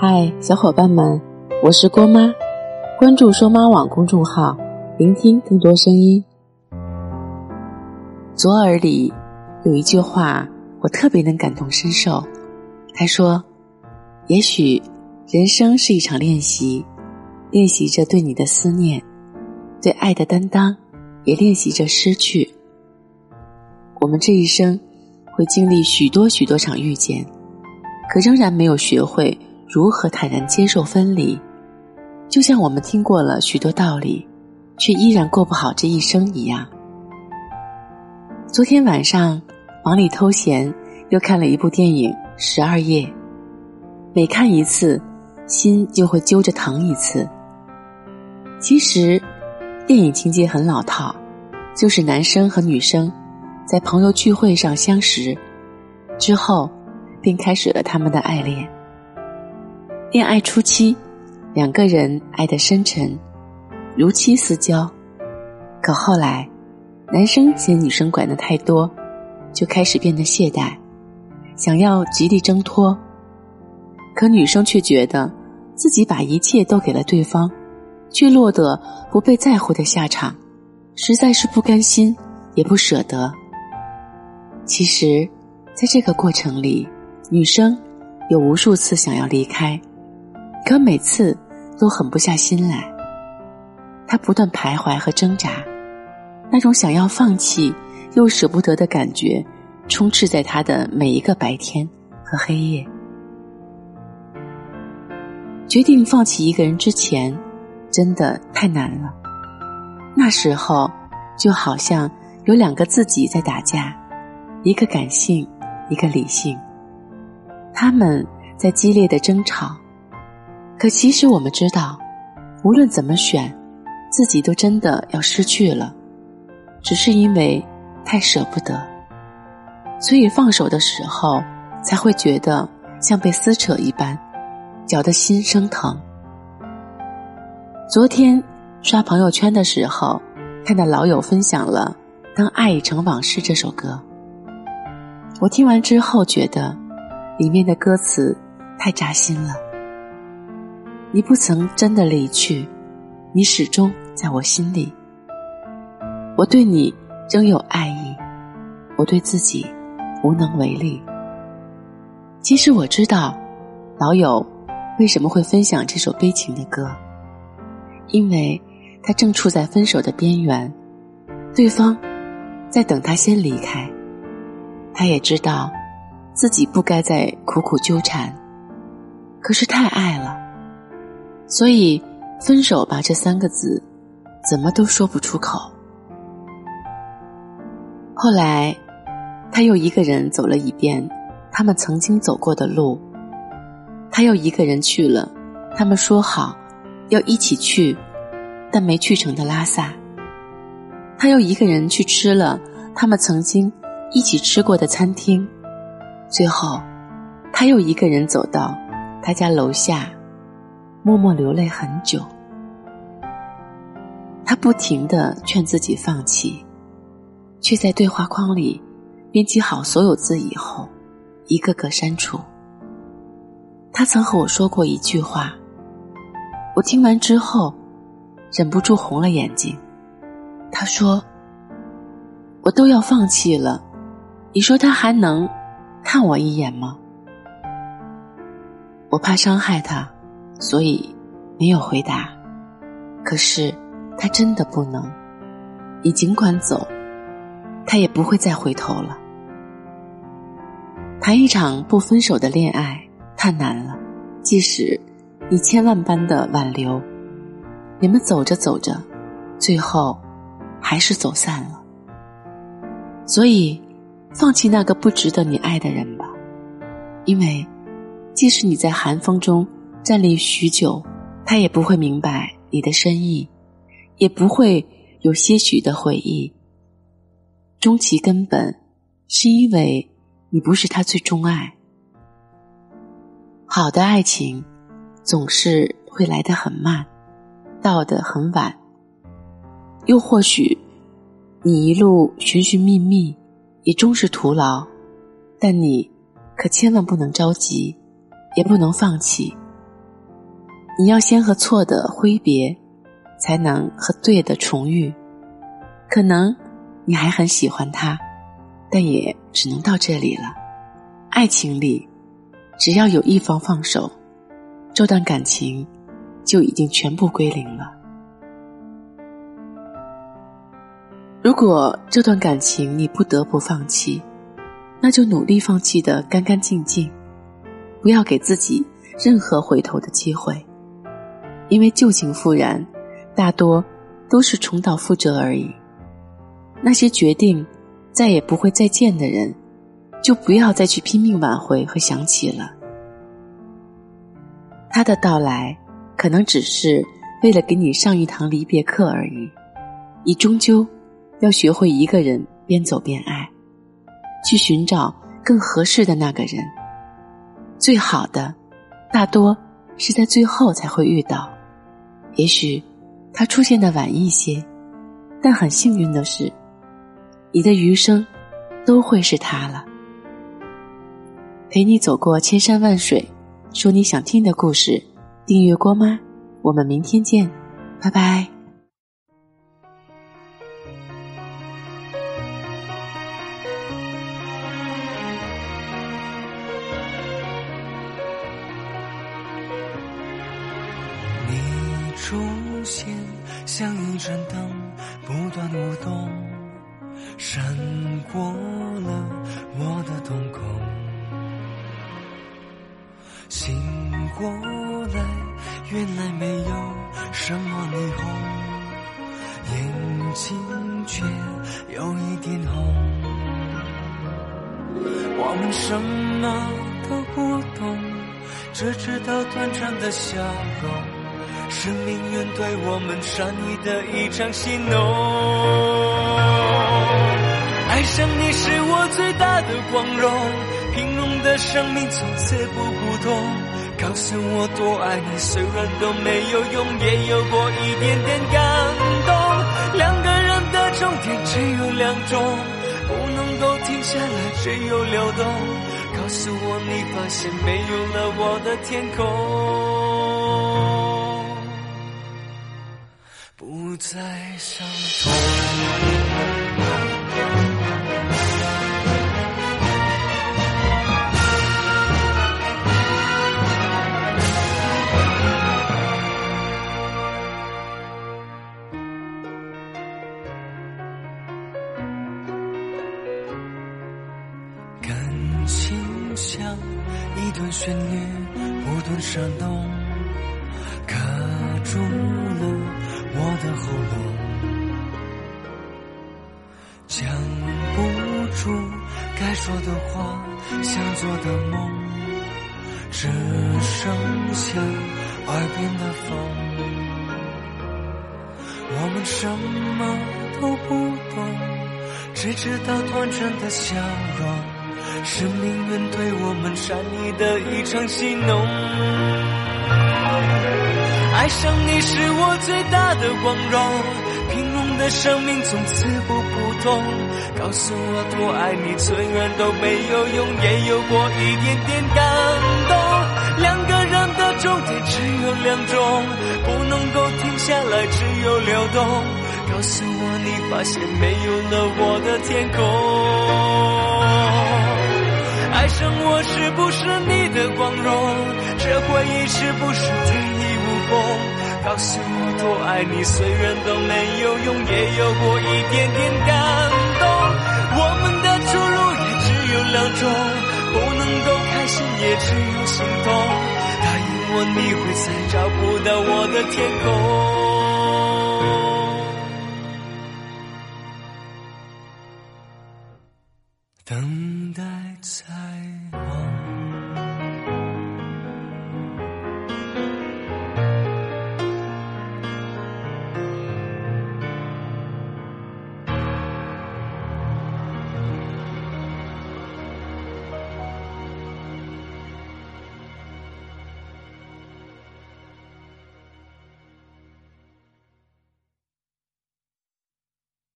嗨，小伙伴们，我是郭妈，关注“说妈网”公众号，聆听更多声音。左耳里有一句话，我特别能感同身受。他说：“也许人生是一场练习，练习着对你的思念，对爱的担当，也练习着失去。我们这一生会经历许多许多场遇见，可仍然没有学会。”如何坦然接受分离？就像我们听过了许多道理，却依然过不好这一生一样。昨天晚上忙里偷闲，又看了一部电影《十二夜》，每看一次，心就会揪着疼一次。其实，电影情节很老套，就是男生和女生在朋友聚会上相识，之后便开始了他们的爱恋。恋爱初期，两个人爱得深沉，如漆似胶。可后来，男生嫌女生管的太多，就开始变得懈怠，想要极力挣脱。可女生却觉得自己把一切都给了对方，却落得不被在乎的下场，实在是不甘心，也不舍得。其实，在这个过程里，女生有无数次想要离开。可每次都狠不下心来，他不断徘徊和挣扎，那种想要放弃又舍不得的感觉，充斥在他的每一个白天和黑夜。决定放弃一个人之前，真的太难了。那时候就好像有两个自己在打架，一个感性，一个理性，他们在激烈的争吵。可其实我们知道，无论怎么选，自己都真的要失去了，只是因为太舍不得，所以放手的时候才会觉得像被撕扯一般，搅得心生疼。昨天刷朋友圈的时候，看到老友分享了《当爱已成往事》这首歌，我听完之后觉得，里面的歌词太扎心了。你不曾真的离去，你始终在我心里。我对你仍有爱意，我对自己无能为力。其实我知道，老友为什么会分享这首悲情的歌，因为他正处在分手的边缘，对方在等他先离开。他也知道自己不该再苦苦纠缠，可是太爱了。所以，分手吧这三个字，怎么都说不出口。后来，他又一个人走了一遍他们曾经走过的路，他又一个人去了他们说好要一起去，但没去成的拉萨。他又一个人去吃了他们曾经一起吃过的餐厅，最后，他又一个人走到他家楼下。默默流泪很久，他不停的劝自己放弃，却在对话框里编辑好所有字以后，一个个删除。他曾和我说过一句话，我听完之后忍不住红了眼睛。他说：“我都要放弃了，你说他还能看我一眼吗？”我怕伤害他。所以，没有回答。可是，他真的不能。你尽管走，他也不会再回头了。谈一场不分手的恋爱太难了，即使你千万般的挽留，你们走着走着，最后还是走散了。所以，放弃那个不值得你爱的人吧，因为，即使你在寒风中。站立许久，他也不会明白你的深意，也不会有些许的悔意。终其根本，是因为你不是他最钟爱。好的爱情，总是会来得很慢，到得很晚。又或许，你一路寻寻觅觅，也终是徒劳。但你可千万不能着急，也不能放弃。你要先和错的挥别，才能和对的重遇。可能你还很喜欢他，但也只能到这里了。爱情里，只要有一方放手，这段感情就已经全部归零了。如果这段感情你不得不放弃，那就努力放弃的干干净净，不要给自己任何回头的机会。因为旧情复燃，大多都是重蹈覆辙而已。那些决定再也不会再见的人，就不要再去拼命挽回和想起了。他的到来，可能只是为了给你上一堂离别课而已。你终究要学会一个人边走边爱，去寻找更合适的那个人。最好的，大多是在最后才会遇到。也许他出现的晚一些，但很幸运的是，你的余生都会是他了。陪你走过千山万水，说你想听的故事。订阅郭妈，我们明天见，拜拜。出现像一盏灯，不断舞动，闪过了我的瞳孔。醒过来，原来没有什么霓虹，眼睛却有一点红。我们什么都不懂，只知道短暂的笑容。是命运对我们善意的一场戏弄。爱上你是我最大的光荣，平庸的生命从此不普通。告诉我多爱你，虽然都没有用，也有过一点点感动。两个人的终点只有两种，不能够停下来，只有流动。告诉我你发现没有了我的天空。不再伤痛。感情像一段旋律，不断闪动，的喉咙讲不出该说的话，想做的梦，只剩下耳边的风。我们什么都不懂，只知道短暂的笑容，是命运对我们善意的一场戏弄。爱上你是我最大的光荣，平庸的生命从此不普通。告诉我多爱你，虽然都没有用，也有过一点点感动。两个人的终点只有两种，不能够停下来，只有流动。告诉我你发现没有了我的天空，爱上我是不是你的光荣？这回忆是不是天告诉我多爱你，虽然都没有用，也有过一点点感动。我们的出路也只有两种，不能够开心，也只有心痛。答应我，你会再找不到我的天空，